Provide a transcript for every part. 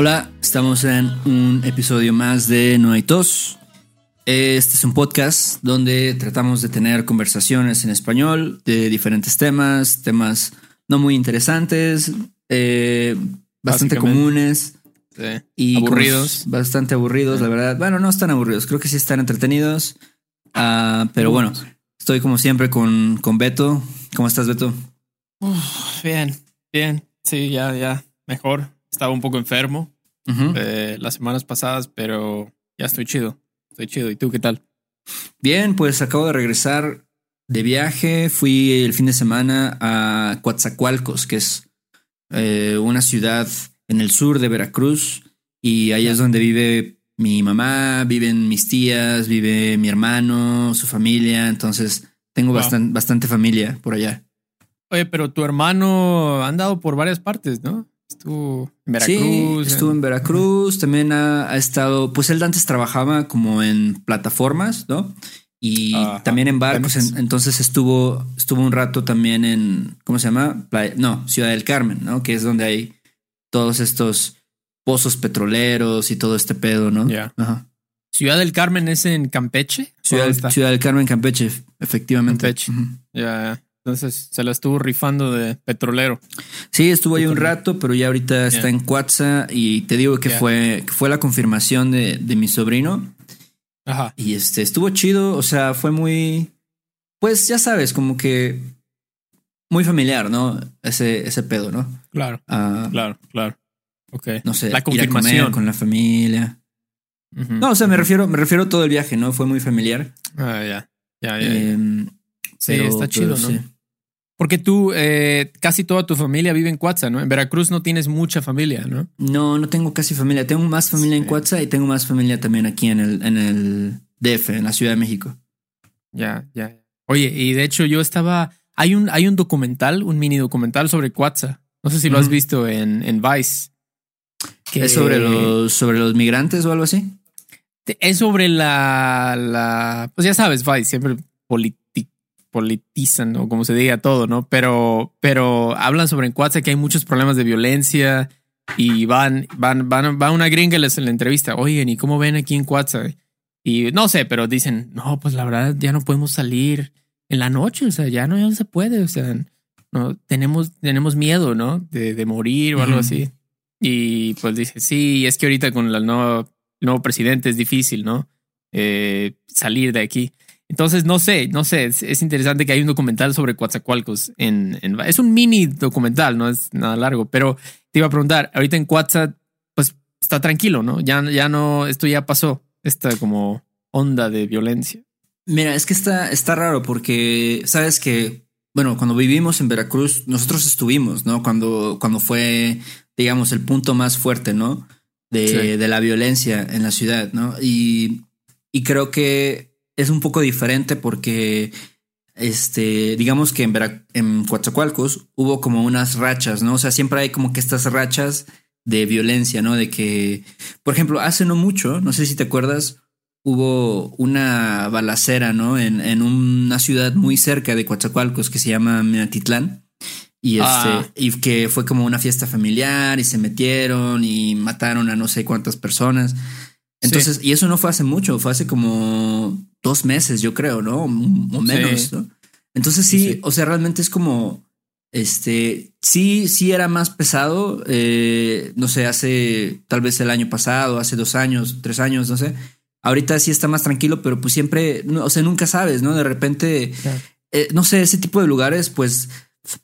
Hola, estamos en un episodio más de No hay tos. Este es un podcast donde tratamos de tener conversaciones en español de diferentes temas, temas no muy interesantes, eh, bastante comunes. Sí. Y Aburridos. Bastante aburridos, la verdad. Bueno, no están aburridos, creo que sí están entretenidos. Ah, pero bueno, estoy como siempre con, con Beto. ¿Cómo estás, Beto? Uf, bien, bien. Sí, ya, ya. Mejor. Estaba un poco enfermo eh, las semanas pasadas, pero ya estoy chido. Estoy chido. ¿Y tú qué tal? Bien, pues acabo de regresar de viaje. Fui el fin de semana a Coatzacoalcos, que es eh, una ciudad en el sur de Veracruz. Y ahí es donde vive mi mamá, viven mis tías, vive mi hermano, su familia. Entonces tengo Wow. bastan- bastante familia por allá. Oye, pero tu hermano ha andado por varias partes, ¿no? Estuvo en Veracruz. Sí, estuvo en Veracruz, también ha, ha estado, pues él antes trabajaba como en plataformas, ¿no? Y Ajá, también en barcos, en- entonces estuvo, estuvo un rato también en, ¿cómo se llama? Playa- no, Ciudad del Carmen, ¿no? Que es donde hay todos estos pozos petroleros y todo este pedo, ¿no? Ya. Ciudad del Carmen es en Campeche. Ciudad, del Carmen, Campeche, efectivamente. Campeche. Ujú. Ya, entonces se la estuvo rifando de petrolero. Sí, estuvo ahí un rato, pero ya ahorita está en Cuatza y te digo que fue, que fue la confirmación de, de mi sobrino. Ajá. Y este estuvo chido, o sea, fue muy, pues ya sabes, como que muy familiar, ¿no? Ese, ese pedo, ¿no? Claro, Ah, claro, claro. Ok. No sé, La ir a comer confirmación. con la familia. No, o sea, me refiero, me refiero a todo el viaje, ¿no? Fue muy familiar. Ah, ya. Ya, ya. Em, Sí, está chido, ¿no? sí. Porque tú, eh, casi toda tu familia vive en Cuatza, ¿no? En Veracruz no tienes mucha familia, ¿no? No, no tengo casi familia. Tengo más familia en. Cuatza y tengo más familia también aquí en el, en el DF, en la Ciudad de México. Ya, ya. Oye, y de hecho yo estaba. Hay un, hay un documental, un mini documental sobre Cuatza. No sé si lo has visto en, en Vice. Que ¿Es sobre los, sobre los migrantes o algo así? Es sobre la, la. Pues ya sabes, Vice siempre politi- politizan o como se diga todo, ¿no? Pero, pero hablan sobre en Cuatza que hay muchos problemas de violencia y van, van, van, va una gringa les en la entrevista. Oigan, ¿y cómo ven aquí en Cuatza? Y no sé, pero dicen, no, pues la verdad ya no podemos salir en la noche, o sea, ya no, ya no se puede, o sea, no tenemos, tenemos miedo, ¿no? De, de morir o algo así. Y pues dice, sí, es que ahorita con el nuevo, el nuevo presidente es difícil, ¿no? Eh, salir de aquí. Entonces, no sé, no sé, es, es interesante que hay un documental sobre Coatzacoalcos en, en- es un mini documental, no es nada largo, pero te iba a preguntar, ahorita en Coatza, pues está tranquilo, ¿no? Ya, ya no, esto ya pasó, esta como onda de violencia. Mira, es que está, está raro porque sabes que, bueno, cuando vivimos en Veracruz, nosotros estuvimos, ¿no? Cuando, cuando fue, digamos, el punto más fuerte, ¿no? De, Sí. de la violencia en la ciudad, ¿no? Y, y creo que es un poco diferente porque, este, digamos que en, Vera- en Coatzacoalcos hubo como unas rachas, ¿no? O sea, siempre hay como que estas rachas de violencia, ¿no? De que, por ejemplo, hace no mucho, no sé si te acuerdas, hubo una balacera, ¿no? En, en una ciudad muy cerca de Coatzacoalcos que se llama Minatitlán. Y, este, Ah. y que fue como una fiesta familiar y se metieron y mataron a no sé cuántas personas. Entonces, y eso no fue hace mucho, fue hace como dos meses, yo creo, ¿no? O menos, Sí. ¿no? Entonces sí, o sea, realmente es como, este, sí, sí era más pesado, eh, no sé, hace tal vez el año pasado, hace dos años, tres años, no sé. Ahorita sí está más tranquilo, pero pues siempre, no, o sea, nunca sabes, ¿no? De repente, Claro. eh, no sé, ese tipo de lugares, pues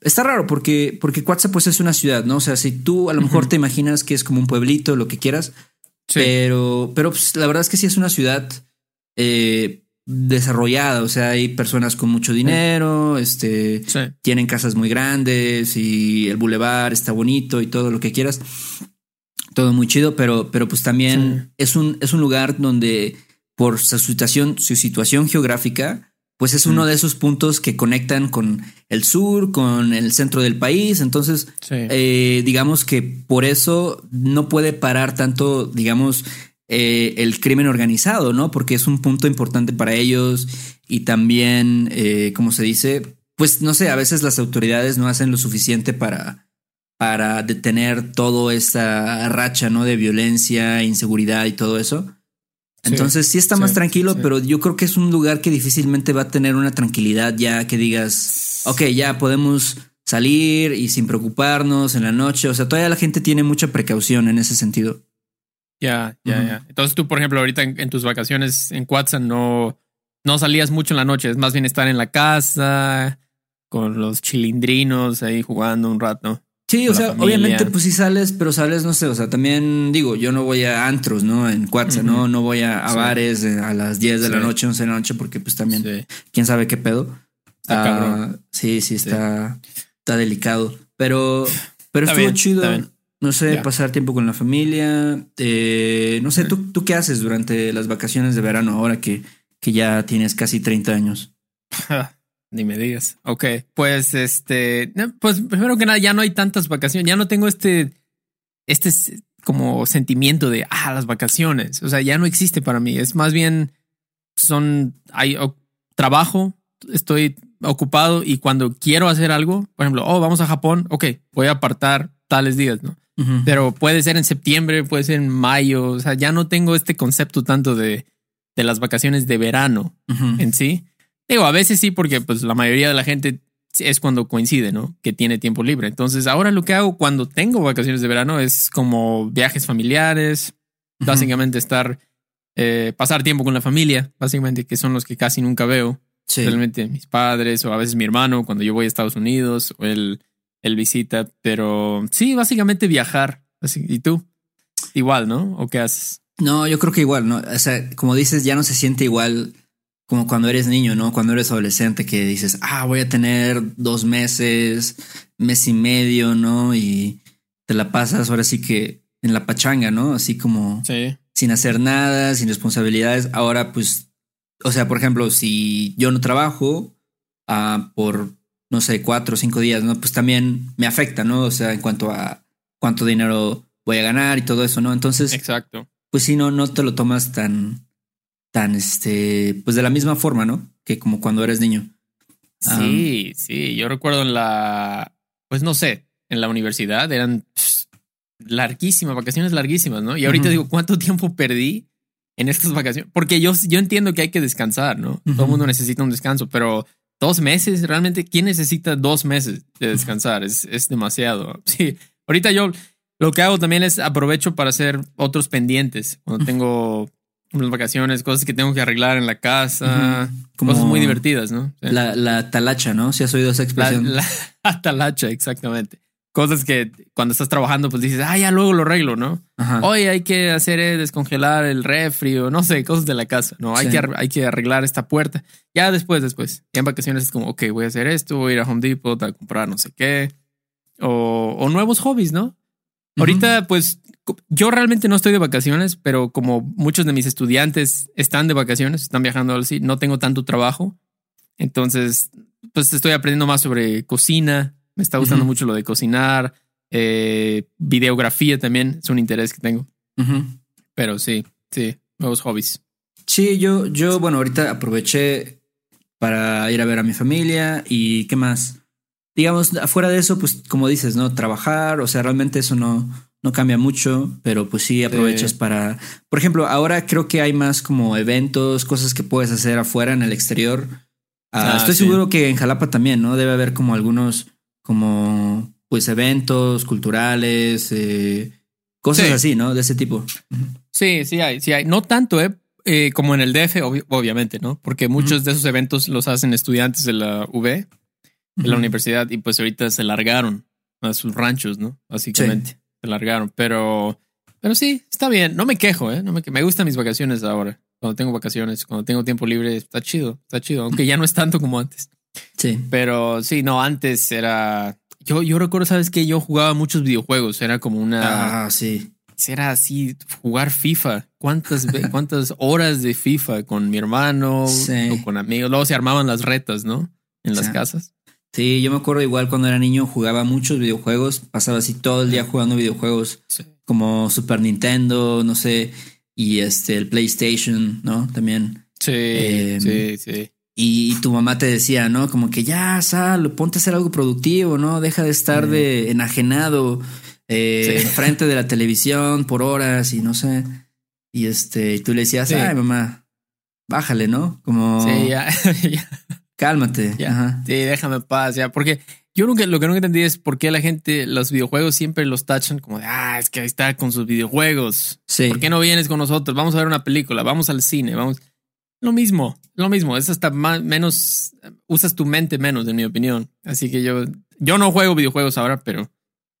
está raro porque, porque Cuatza pues es una ciudad, ¿no? O sea, si tú a lo mejor te imaginas que es como un pueblito, lo que quieras, Sí. pero, pero pues, la verdad es que sí es una ciudad eh, desarrollada. O sea, hay personas con mucho dinero, este, Sí. tienen casas muy grandes y el bulevar está bonito y todo lo que quieras. todo muy chido, pero, pero pues también es, un, es un lugar donde por su situación, su situación geográfica, pues es uno de esos puntos que conectan con el sur, con el centro del país. Entonces, eh, digamos que por eso no puede parar tanto, digamos, eh, el crimen organizado, ¿no? Porque es un punto importante para ellos y también, eh, como se dice, pues no sé, a veces las autoridades no hacen lo suficiente para, para detener toda esta racha, ¿no? De violencia, inseguridad y todo eso. Entonces sí, está más tranquilo, pero yo creo que es un lugar que difícilmente va a tener una tranquilidad ya que digas, ok, ya podemos salir y sin preocuparnos en la noche. O sea, todavía la gente tiene mucha precaución en ese sentido. Ya, ya, ya. Entonces tú, por ejemplo, ahorita en, tus vacaciones en Quatsan no, no salías mucho en la noche, es más bien estar en la casa con los chilindrinos ahí jugando un rato. Sí, o sea, obviamente, pues sí sales, pero sales, no sé, o sea, también digo, yo no voy a antros, ¿no? En Cuatza, ¿no? No voy a, bares a las 10 de la noche, 11 de la noche, porque pues también, quién sabe qué pedo. Ah, sí, sí, está, está delicado. Pero, pero estuvo chido. No sé, pasar tiempo con la familia. Eh, no sé, ¿tú, ¿tú qué haces durante las vacaciones de verano ahora que, que ya tienes casi 30 años? Ni me digas. Ok, pues este, pues primero que nada, ya no hay tantas vacaciones, ya no tengo este, este como sentimiento de, ah, las vacaciones. O sea, ya no existe para mí. Es más bien, son, hay trabajo, estoy ocupado y cuando quiero hacer algo, por ejemplo, oh, vamos a Japón, ok, voy a apartar tales días, ¿no? Pero puede ser en septiembre, puede ser en mayo, o sea, ya no tengo este concepto tanto de, de las vacaciones de verano en sí. Digo, a veces sí, porque pues la mayoría de la gente es cuando coincide, ¿no? Que tiene tiempo libre. Entonces, ahora lo que hago cuando tengo vacaciones de verano es como viajes familiares, básicamente estar, eh, pasar tiempo con la familia, básicamente, que son los que casi nunca veo. Realmente mis padres o a veces mi hermano cuando yo voy a Estados Unidos o él, él visita. Pero sí, básicamente viajar. Así, ¿Y tú? Igual, ¿no? ¿O qué haces? No, yo creo que igual, ¿no? O sea, como dices, ya no se siente igual como cuando eres niño, ¿no? Cuando eres adolescente que dices, ah, voy a tener dos meses, mes y medio, ¿no? Y te la pasas ahora sí que en la pachanga, ¿no? Así como sin hacer nada, sin responsabilidades. Ahora, pues, o sea, por ejemplo, si yo no trabajo ah, por, no sé, cuatro o cinco días, ¿no? Pues también me afecta, ¿no? O sea, en cuanto a cuánto dinero voy a ganar y todo eso, ¿no? Entonces, exacto. Pues si no, no te lo tomas tan, tan, este, pues de la misma forma, ¿no? Que como cuando eres niño. Sí, sí, yo recuerdo en la, pues no sé, en la universidad eran larguísimas, vacaciones larguísimas, ¿no? Y ahorita digo, ¿cuánto tiempo perdí en estas vacaciones? Porque yo, yo entiendo que hay que descansar, ¿no? Todo el mundo necesita un descanso, pero dos meses, realmente, ¿quién necesita dos meses de descansar? Es, es demasiado. Sí, ahorita yo lo que hago también es aprovecho para hacer otros pendientes. Cuando tengo unas vacaciones, cosas que tengo que arreglar en la casa, cosas muy divertidas, ¿no? La, la, talacha, ¿no? Si has oído esa expresión. La, talacha, exactamente. Cosas que cuando estás trabajando, pues dices, ah, ya luego lo arreglo, ¿no? Hoy hay que hacer eh, descongelar el refri o no sé, cosas de la casa, ¿no? Hay, que, hay que arreglar esta puerta. Ya después, después. Ya en vacaciones es como, ok, voy a hacer esto, voy a ir a Home Depot a comprar no sé qué. O, o nuevos hobbies, ¿no? Ahorita, pues yo realmente no estoy de vacaciones, pero como muchos de mis estudiantes están de vacaciones, están viajando así, no tengo tanto trabajo. Entonces, pues estoy aprendiendo más sobre cocina. Me está gustando mucho lo de cocinar. Eh, videografía también es un interés que tengo. Pero sí, sí, nuevos hobbies. Sí, yo, yo, bueno, ahorita aproveché para ir a ver a mi familia y qué más. Digamos, afuera de eso, pues como dices, ¿no? Trabajar, o sea, realmente eso no, no cambia mucho, pero pues sí aprovechas para, por ejemplo, ahora creo que hay más como eventos, cosas que puedes hacer afuera en el exterior. Ah, ah, estoy seguro que en Jalapa también, ¿no? Debe haber como algunos como pues eventos culturales, eh, cosas así, ¿no? De ese tipo. Sí, sí hay, sí hay. No tanto, ¿eh? eh como en el DF, obviamente, ¿no? Porque muchos de esos eventos los hacen estudiantes de la UV, de la universidad, y pues ahorita se largaron a sus ranchos, ¿no? Básicamente se largaron, pero, pero sí, está bien. No me quejo, ¿eh? No me, me gustan mis vacaciones ahora. Cuando tengo vacaciones, cuando tengo tiempo libre, está chido, está chido, aunque ya no es tanto como antes. Sí. Pero sí, no, antes era. Yo, yo recuerdo, sabes que yo jugaba muchos videojuegos, era como una. Ah, sí. era así, jugar FIFA. ¿Cuántas, cuántas horas de FIFA con mi hermano o con amigos? Luego se armaban las retas, ¿no? En las casas. Sí, yo me acuerdo igual cuando era niño jugaba muchos videojuegos, pasaba así todo el día jugando videojuegos como Super Nintendo, no sé, y este el PlayStation, ¿no? También. Sí, em, sí, sí. Y, tu mamá te decía, ¿no? Como que ya, Sal, ponte a hacer algo productivo, ¿no? Deja de estar de enajenado eh, frente de la televisión por horas y no sé. Y este, y tú le decías, ay, mamá, bájale, ¿no? Como. Sí, ya. Cálmate. Ya. Sí, déjame paz, ya. Porque yo nunca, lo que nunca entendí es por qué la gente, los videojuegos siempre los tachan como de, ah, es que ahí está con sus videojuegos. Sí. ¿Por qué no vienes con nosotros? Vamos a ver una película, vamos al cine, vamos. Lo mismo, lo mismo. Es hasta más, menos, usas tu mente menos, en mi opinión. Así que yo, yo no juego videojuegos ahora, pero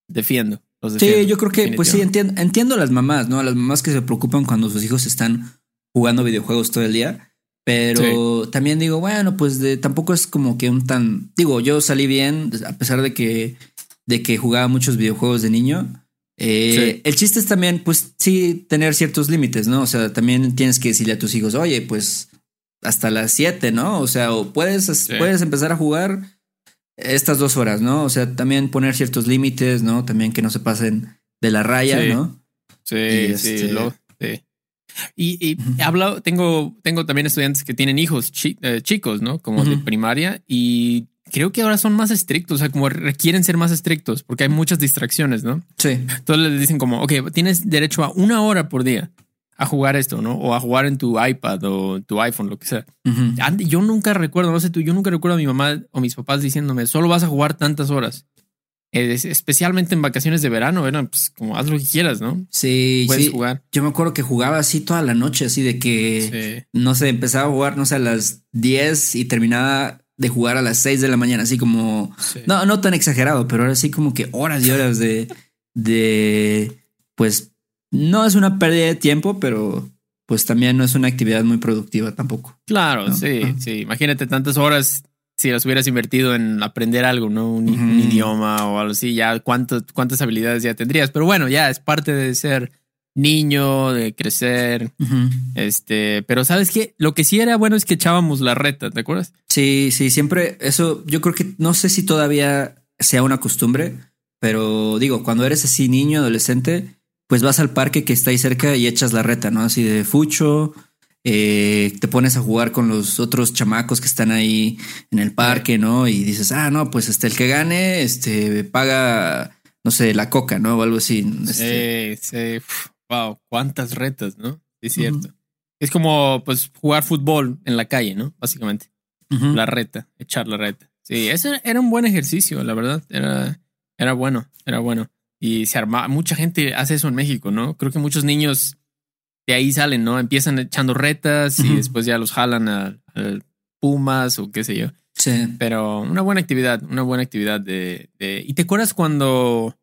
defiendo. sí, yo creo que, pues sí, entiendo, entiendo a las mamás, ¿no? A las mamás que se preocupan cuando sus hijos están jugando videojuegos todo el día. Pero también digo, bueno, pues de, tampoco es como que un tan. Digo, yo salí bien, a pesar de que, de que jugaba muchos videojuegos de niño. Eh, el chiste es también, pues sí, tener ciertos límites, ¿no? O sea, también tienes que decirle a tus hijos, oye, pues hasta las 7, ¿no? O sea, o puedes, puedes empezar a jugar estas dos horas, ¿no? O sea, también poner ciertos límites, ¿no? También que no se pasen de la raya, ¿no? Sí, sí, este, lo, sí. Y, y he hablado, tengo, tengo también estudiantes que tienen hijos eh, chicos, ¿no? Como de primaria y creo que ahora son más estrictos, o sea, como requieren ser más estrictos porque hay muchas distracciones, ¿no? Sí. Entonces les dicen como, ok, tienes derecho a una hora por día a jugar esto, ¿no? O a jugar en tu iPad o tu iPhone, lo que sea. Yo nunca recuerdo, no sé tú, yo nunca recuerdo a mi mamá o mis papás diciéndome, solo vas a jugar tantas horas. especialmente en vacaciones de verano, era pues como haz lo que quieras, ¿no? Sí, Puedes jugar. Yo me acuerdo que jugaba así toda la noche, así de que, no sé, empezaba a jugar, no sé, a las 10 y terminaba de jugar a las 6 de la mañana, así como, no, no tan exagerado, pero ahora sí como que horas y horas de, de, pues, no es una pérdida de tiempo, pero pues también no es una actividad muy productiva tampoco. Claro, sí, sí. Imagínate tantas horas si las hubieras invertido en aprender algo, ¿no? Un, idioma o algo así, ya cuántas, cuántas habilidades ya tendrías. Pero bueno, ya es parte de ser niño, de crecer. Este, pero sabes qué? Lo que sí era bueno es que echábamos la reta, ¿te acuerdas? Sí, sí, siempre eso, yo creo que no sé si todavía sea una costumbre, pero digo, cuando eres así niño, adolescente, pues vas al parque que está ahí cerca y echas la reta, ¿no? Así de fucho, eh, te pones a jugar con los otros chamacos que están ahí en el parque, ¿no? Y dices, ah, no, pues este, el que gane, este, paga, no sé, la coca, ¿no? O algo así. Este. Sí, sí. Wow, cuántas retas, ¿no? Es cierto. Es como pues jugar fútbol en la calle, ¿no? Básicamente. La reta, echar la reta. Sí, ese era un buen ejercicio, la verdad. Era, era bueno, era bueno. Y se arma, mucha gente hace eso en México, ¿no? Creo que muchos niños de ahí salen, ¿no? Empiezan echando retas y después ya los jalan a, Pumas o qué sé yo. Sí. Pero una buena actividad, una buena actividad de, de... ¿Y te acuerdas cuando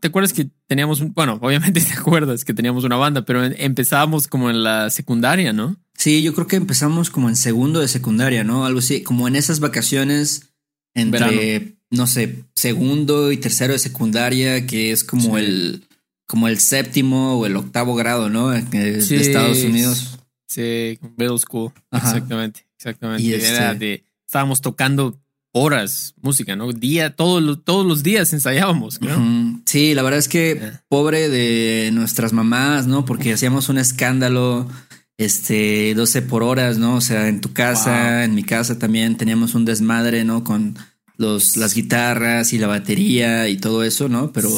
¿Te acuerdas que teníamos, un, bueno, obviamente te acuerdas que teníamos una banda, pero empezábamos como en la secundaria, ¿no? Sí, yo creo que empezamos como en segundo de secundaria, ¿no? Algo así, como en esas vacaciones entre, no sé, segundo y tercero de secundaria, que es como el, como el séptimo o el octavo grado, ¿no? De, Estados Unidos. Sí, middle school. Exactamente, exactamente. Y Era este de, estábamos tocando horas música, ¿no? Día, todos, todos los días ensayábamos, ¿no? Sí, la verdad es que pobre de nuestras mamás, ¿no? Porque hacíamos un escándalo, este, 12 por horas, ¿no? O sea, en tu casa, en mi casa también teníamos un desmadre, ¿no? Con los, las guitarras y la batería y todo eso, ¿no? Pero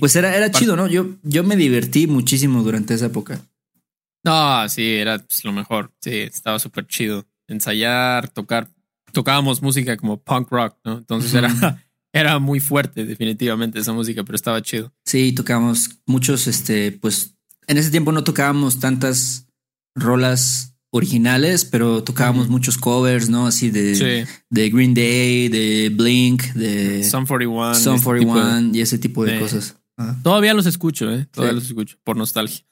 pues era, era chido, ¿no? Yo, yo me divertí muchísimo durante esa época. No, sí, era pues, lo mejor. Sí, estaba súper chido. Ensayar, tocar tocábamos música como punk rock, ¿no? Entonces era, era muy fuerte, definitivamente, esa música, pero estaba chido. Sí, tocábamos muchos, este, pues en ese tiempo no tocábamos tantas rolas originales, pero tocábamos muchos covers, ¿no? Así de, de Green Day, de Blink, de Sun 41, Sun 41 y ese tipo de cosas. Todavía los escucho, ¿eh? Todavía los escucho por nostalgia.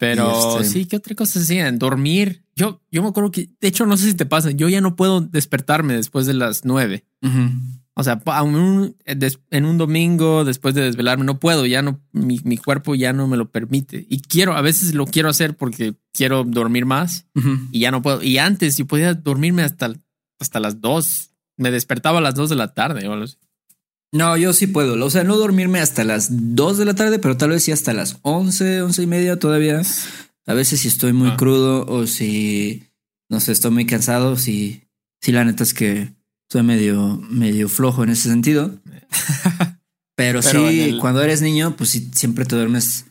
Pero este sí, ¿qué otra cosa hacían? Dormir. Yo, yo me acuerdo que, de hecho, no sé si te pasa, yo ya no puedo despertarme después de las nueve. O O sea, en un domingo después de desvelarme no puedo, ya no, mi, mi, cuerpo ya no me lo permite. Y quiero, a veces lo quiero hacer porque quiero dormir más y ya no puedo. Y antes yo podía dormirme hasta, hasta las dos. Me despertaba a las dos de la tarde o No, yo sí puedo. O sea, no dormirme hasta las dos de la tarde, pero tal vez sí hasta las once, once y media todavía. A veces si estoy muy ah. crudo o si, no sé, estoy muy cansado, si, si la neta es que soy medio, medio flojo en ese sentido. Pero, sí, cuando eres niño, pues sí, siempre te duermes,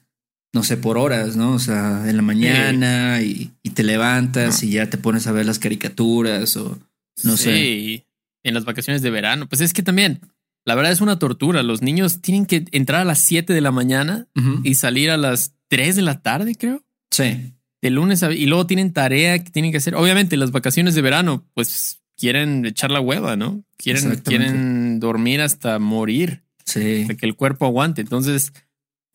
no sé, por horas, ¿no? O sea, en la mañana y, te levantas y ya te pones a ver las caricaturas o no sé. Sí, en las vacaciones de verano. Pues es que también, la verdad es una tortura. Los niños tienen que entrar a las 7 de la mañana y salir a las 3 de la tarde, creo. Sí. De lunes a... Y luego tienen tarea que tienen que hacer. Obviamente, las vacaciones de verano, pues quieren echar la hueva, ¿no? Quieren, quieren dormir hasta morir. Sí. que el cuerpo aguante. Entonces,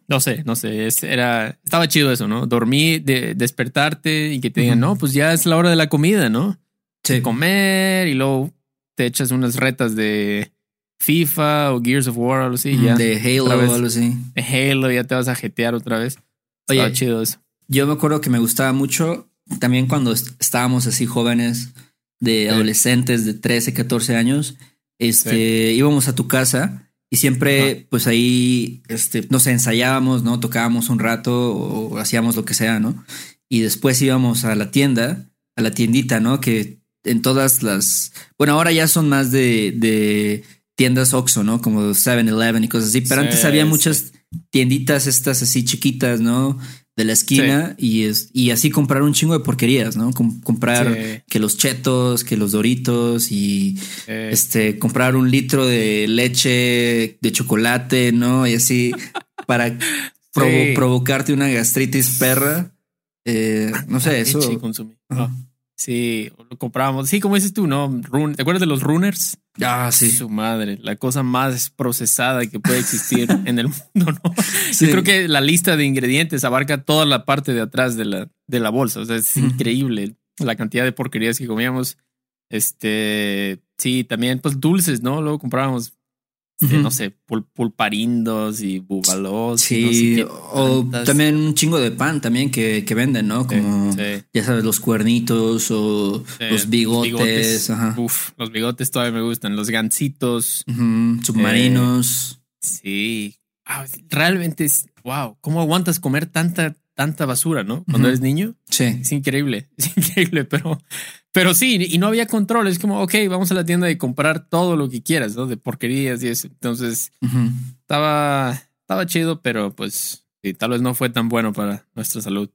no sé, no sé, era, estaba chido eso, ¿no? Dormir, de, despertarte y que te digan, no, pues ya es la hora de la comida, ¿no? Sí. comer y luego te echas unas retas de FIFA o Gears of War o algo así. ya, de Halo o algo así. De Halo, ya te vas a jetear otra vez. Oye, chido eso. Yo me acuerdo que me gustaba mucho también cuando estábamos así jóvenes de adolescentes de 13, 14 años, este, íbamos a tu casa y siempre, pues ahí, este, no sé, ensayábamos, ¿no? Tocábamos un rato o hacíamos lo que sea, ¿no? Y después íbamos a la tienda, a la tiendita, ¿no? Que en todas las, bueno, ahora ya son más de, de tiendas Oxxo, ¿no? Como 7-Eleven y cosas así, pero antes había muchas tienditas estas así chiquitas, ¿no? de la esquina y, es, y así comprar un chingo de porquerías, ¿no? comprar que los chetos, que los doritos y este comprar un litro de leche de chocolate, ¿no? Y así para provocarte una gastritis perra. Eh, no sé, eso. Sí, lo comprábamos. Sí, como dices tú, ¿no? ¿Te acuerdas de los runners? Ah, sí. Su madre, la cosa más procesada que puede existir en el mundo, ¿no? Yo creo que la lista de ingredientes abarca toda la parte de atrás de la, de la bolsa. O sea, es increíble la cantidad de porquerías que comíamos. Este, sí, también, pues dulces, ¿no? Luego comprábamos no sé, pulparindos y búbalos. Sí, o también un chingo de pan también que, que venden, ¿no? Como, ya sabes, los cuernitos o los bigotes. Uf, los bigotes todavía me gustan. Los gancitos. submarinos. Eh, sí. realmente es, wow, ¿cómo aguantas comer tanta, tanta basura, no? Cuando eres niño. Sí. Es increíble, es increíble, pero pero sí, y no había control. Es como, ok, vamos a la tienda y comprar todo lo que quieras, ¿no? De porquerías y eso. Entonces, estaba, estaba chido, pero pues tal vez no fue tan bueno para nuestra salud.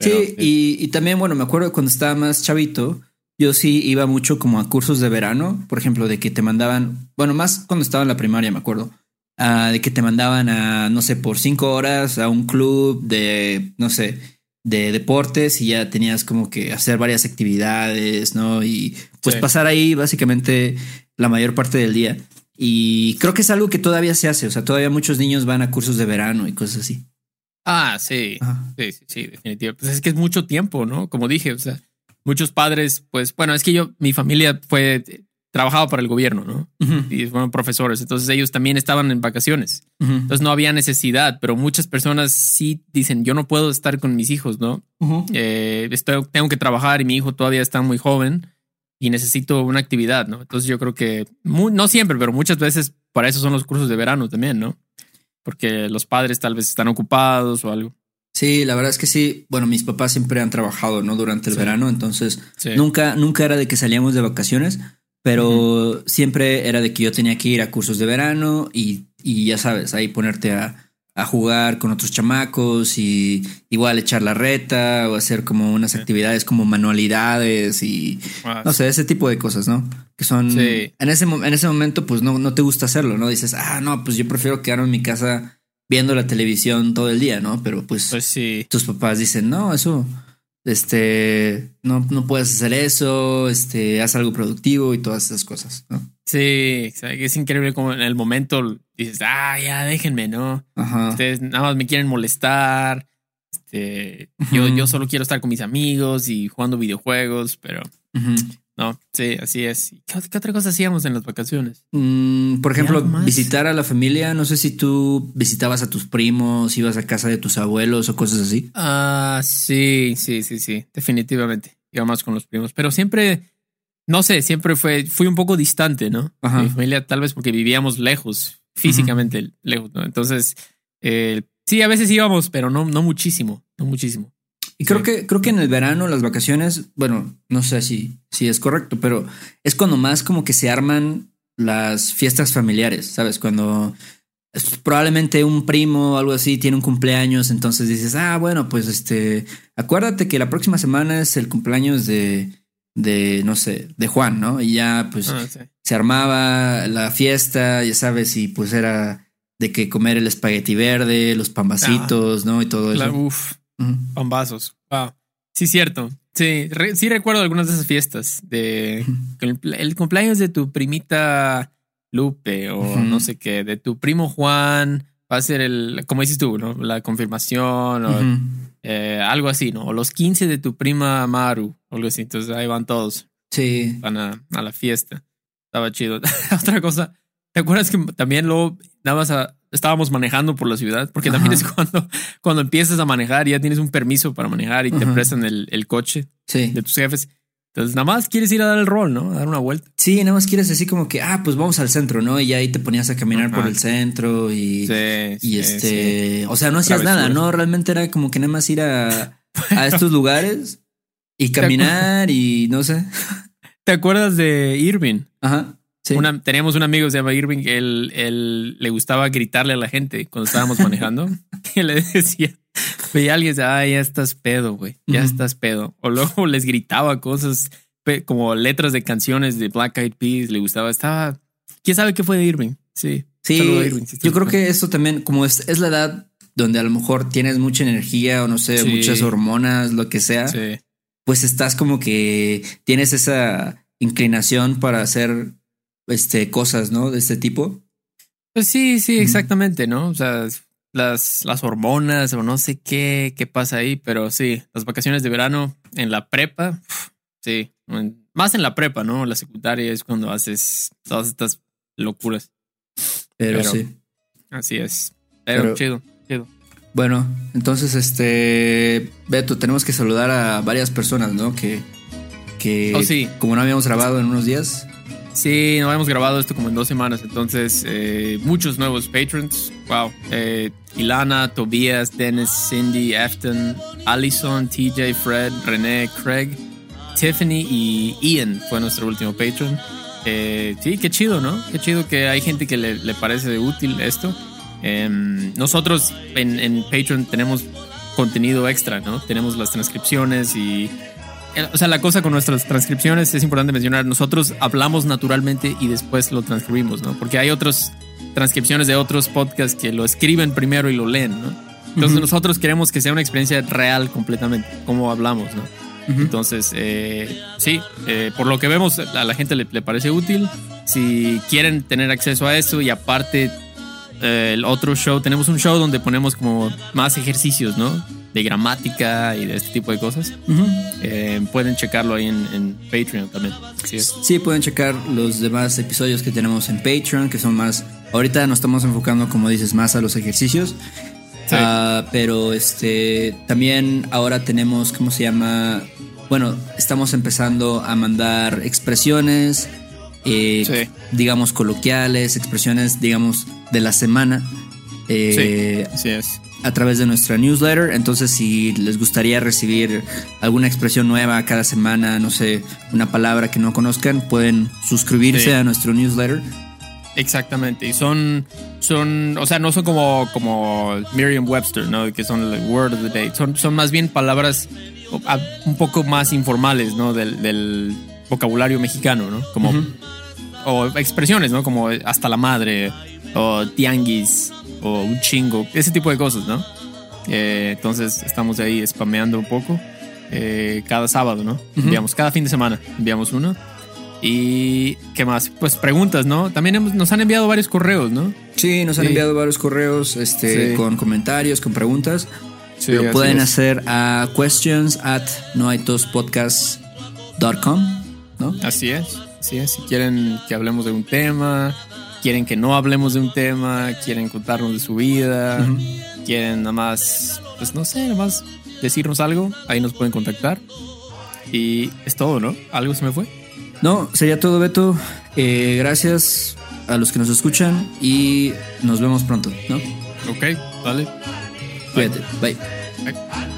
sí, y, también, bueno, me acuerdo cuando estaba más chavito, yo sí iba mucho como a cursos de verano, por ejemplo, de que te mandaban, bueno, más cuando estaba en la primaria, me acuerdo, ah, de que te mandaban a, no sé, por cinco horas a un club de, no sé, de deportes y ya tenías como que hacer varias actividades, ¿no? Y pues pasar ahí básicamente la mayor parte del día. Y creo que es algo que todavía se hace, o sea, todavía muchos niños van a cursos de verano y cosas así. Ah, sí, sí, sí, sí, definitivamente. Pues es que es mucho tiempo, ¿no? Como dije, o sea, muchos padres, pues, bueno, es que yo, mi familia fue trabajaba para el gobierno, ¿no? Y fueron profesores, entonces ellos también estaban en vacaciones. Entonces no había necesidad, pero muchas personas sí dicen, yo no puedo estar con mis hijos, ¿no? Eh, tengo que trabajar y mi hijo todavía está muy joven y necesito una actividad, ¿no? Entonces yo creo que, no siempre, pero muchas veces para eso son los cursos de verano también, ¿no? Porque los padres tal vez están ocupados o algo. Sí, la verdad es que sí. Bueno, mis papás siempre han trabajado, ¿no? Durante el verano, entonces nunca, nunca era de que salíamos de vacaciones, pero siempre era de que yo tenía que ir a cursos de verano y, ya sabes, ahí ponerte a, jugar con otros chamacos y igual echar la reta o hacer como unas actividades como manualidades y ah, no sé, ese tipo de cosas, ¿no? Que son en, ese, en ese momento pues no, no te gusta hacerlo, ¿no? Dices, ah, no, pues yo prefiero quedarme en mi casa viendo la televisión todo el día, ¿no? Pero pues, pues sí. tus papás dicen, no, eso este, no, no puedes hacer eso, este, haz algo productivo y todas esas cosas, ¿no? Sí, es increíble como en el momento dices, ah, ya déjenme, ¿no? Ustedes nada más me quieren molestar. Este, yo, yo solo quiero estar con mis amigos y jugando videojuegos, pero No, sí, así es. ¿Qué, qué otra cosa hacíamos en las vacaciones? Mm, por ejemplo, visitar a la familia. No sé si tú visitabas a tus primos, ibas a casa de tus abuelos o cosas así. Ah, sí, sí, sí, sí, definitivamente. Iba más con los primos, pero siempre, no sé, siempre fue, fui un poco distante, ¿no? Ajá. Mi familia, tal vez porque vivíamos lejos, físicamente lejos, ¿no? Entonces, eh, sí, a veces íbamos, pero no, no muchísimo, no muchísimo. Y creo Sí. que, creo que en el verano, las vacaciones, bueno, no sé si, si es correcto, pero es cuando más como que se arman las fiestas familiares, ¿sabes? Cuando probablemente un primo o algo así tiene un cumpleaños, entonces dices, ah, bueno, pues este, acuérdate que la próxima semana es el cumpleaños de, de, no sé, de Juan, ¿no? Y ya pues Ah, sí. se armaba la fiesta, ya sabes, y pues era de que comer el espagueti verde, los pambacitos, ¿no? Y todo eso. La- uf, Ujú. pambazos. Wow. Sí, cierto. Sí, re- sí recuerdo algunas de esas fiestas de el, cumpleaños de tu primita Lupe o no sé qué, de tu primo Juan. Va a ser el, como dices tú, ¿no? La confirmación o eh, algo así, ¿no? O los 15 de tu prima Maru, o algo así. Entonces ahí van todos, Sí. van a, a la fiesta. Estaba chido. Otra cosa, ¿te acuerdas que también luego nada más a- estábamos manejando por la ciudad? Porque también es cuando, cuando empiezas a manejar y ya tienes un permiso para manejar y te Ajá. prestan el, el coche Sí. de tus jefes. Entonces nada más quieres ir a dar el rol, ¿no? A dar una vuelta. Sí, nada más quieres así como que, ah, pues vamos al centro, ¿no? Y ahí te ponías a caminar Ajá. por el centro y, Sí, y sí, este, o sea, no hacías nada. ¿no? Realmente era como que nada más ir a, a estos lugares y caminar y no sé. ¿Te acuerdas de Irving? Ajá. Sí. Una- teníamos un amigo que se llama Irving, que él, él le gustaba gritarle a la gente cuando estábamos manejando. que le decía, veía a alguien, ah, ya estás pedo, güey, ya Ujú. estás pedo. O luego les gritaba cosas como letras de canciones de Black Eyed Peas, le gustaba, estaba, quién sabe qué fue de Irving. Sí, Sí, Irving, si yo creo que esto también, como es, es la edad donde a lo mejor tienes mucha energía o no sé, Sí. muchas hormonas, lo que sea, Sí, pues estás como que tienes esa inclinación para hacer este cosas, ¿no? De este tipo. Pues sí, sí, exactamente, ¿no? O sea, las, las hormonas o no sé qué, qué pasa ahí, pero sí, las vacaciones de verano en la prepa, sí, más en la prepa, ¿no? La secundaria es cuando haces todas estas locuras. Pero, Pero- sí. Así es. Pero, Pero- chido, chido. Bueno, entonces, este, Beto, tenemos que saludar a varias personas, ¿no? Que, que Oh, sí. como no habíamos grabado en unos días. Sí, no habíamos grabado esto como en dos semanas, entonces eh, muchos nuevos patrons. Wow. Eh, Ilana, Tobias, Dennis, Cindy, Afton, Allison, TJ, Fred, René, Craig, Tiffany y Ian fue nuestro último patron. Eh, sí, qué chido, ¿no? Qué chido que hay gente que le, parece útil esto. Em, nosotros en, Patreon tenemos contenido extra, ¿no? Tenemos las transcripciones y o sea, la cosa con nuestras transcripciones es importante mencionar. Nosotros hablamos naturalmente y después lo transcribimos, ¿no? Porque hay otras transcripciones de otros podcasts que lo escriben primero y lo leen, ¿no? Entonces nosotros queremos que sea una experiencia real completamente, como hablamos, ¿no? Entonces, eh, sí, eh, por lo que vemos, a la gente le, le parece útil. Si quieren tener acceso a eso y aparte eh, el otro show, tenemos un show donde ponemos como más ejercicios, ¿no? De gramática y de este tipo de cosas. Eh, pueden checarlo ahí en, en Patreon también. Sí, pueden checar los demás episodios que tenemos en Patreon, que son más. Ahorita nos estamos enfocando, como dices, más a los ejercicios. Sí. Ah, pero este también ahora tenemos, ¿cómo se llama? Bueno, estamos empezando a mandar expresiones, eh, Sí. digamos coloquiales, expresiones, digamos, de la semana. eh, Así es. a través de nuestra newsletter. Entonces, si les gustaría recibir alguna expresión nueva cada semana, no sé, una palabra que no conozcan, pueden suscribirse Sí. a nuestro newsletter. Exactamente. Y son, son, o sea, no son como, como Merriam Webster, ¿no? Que son el word of the day. Son, son más bien palabras un poco más informales, ¿no? Del, del vocabulario mexicano, ¿no? Como, o expresiones, ¿no? Como hasta la madre, o tianguis, o un chingo, ese tipo de cosas, ¿no? Eh, entonces estamos ahí spameando un poco eh, cada sábado, ¿no? Enviamos cada fin de semana, enviamos uno. Y qué más, pues preguntas, ¿no? También hemos- nos han enviado varios correos, ¿no? Sí, nos han enviado varios correos este, Sí. con comentarios, con preguntas. Sí, Lo pueden es. hacer a questions at noaitospodcast.com. ¿no? Así es, así es. Si quieren que hablemos de un tema, quieren que no hablemos de un tema, quieren contarnos de su vida, quieren nada más, pues no sé, nada más decirnos algo, ahí nos pueden contactar. Y es todo, ¿no? ¿Algo se me fue? No, sería todo, Beto. Eh, gracias a los que nos escuchan y nos vemos pronto, ¿no? Ok, vale. Cuídate. Bye. Bye.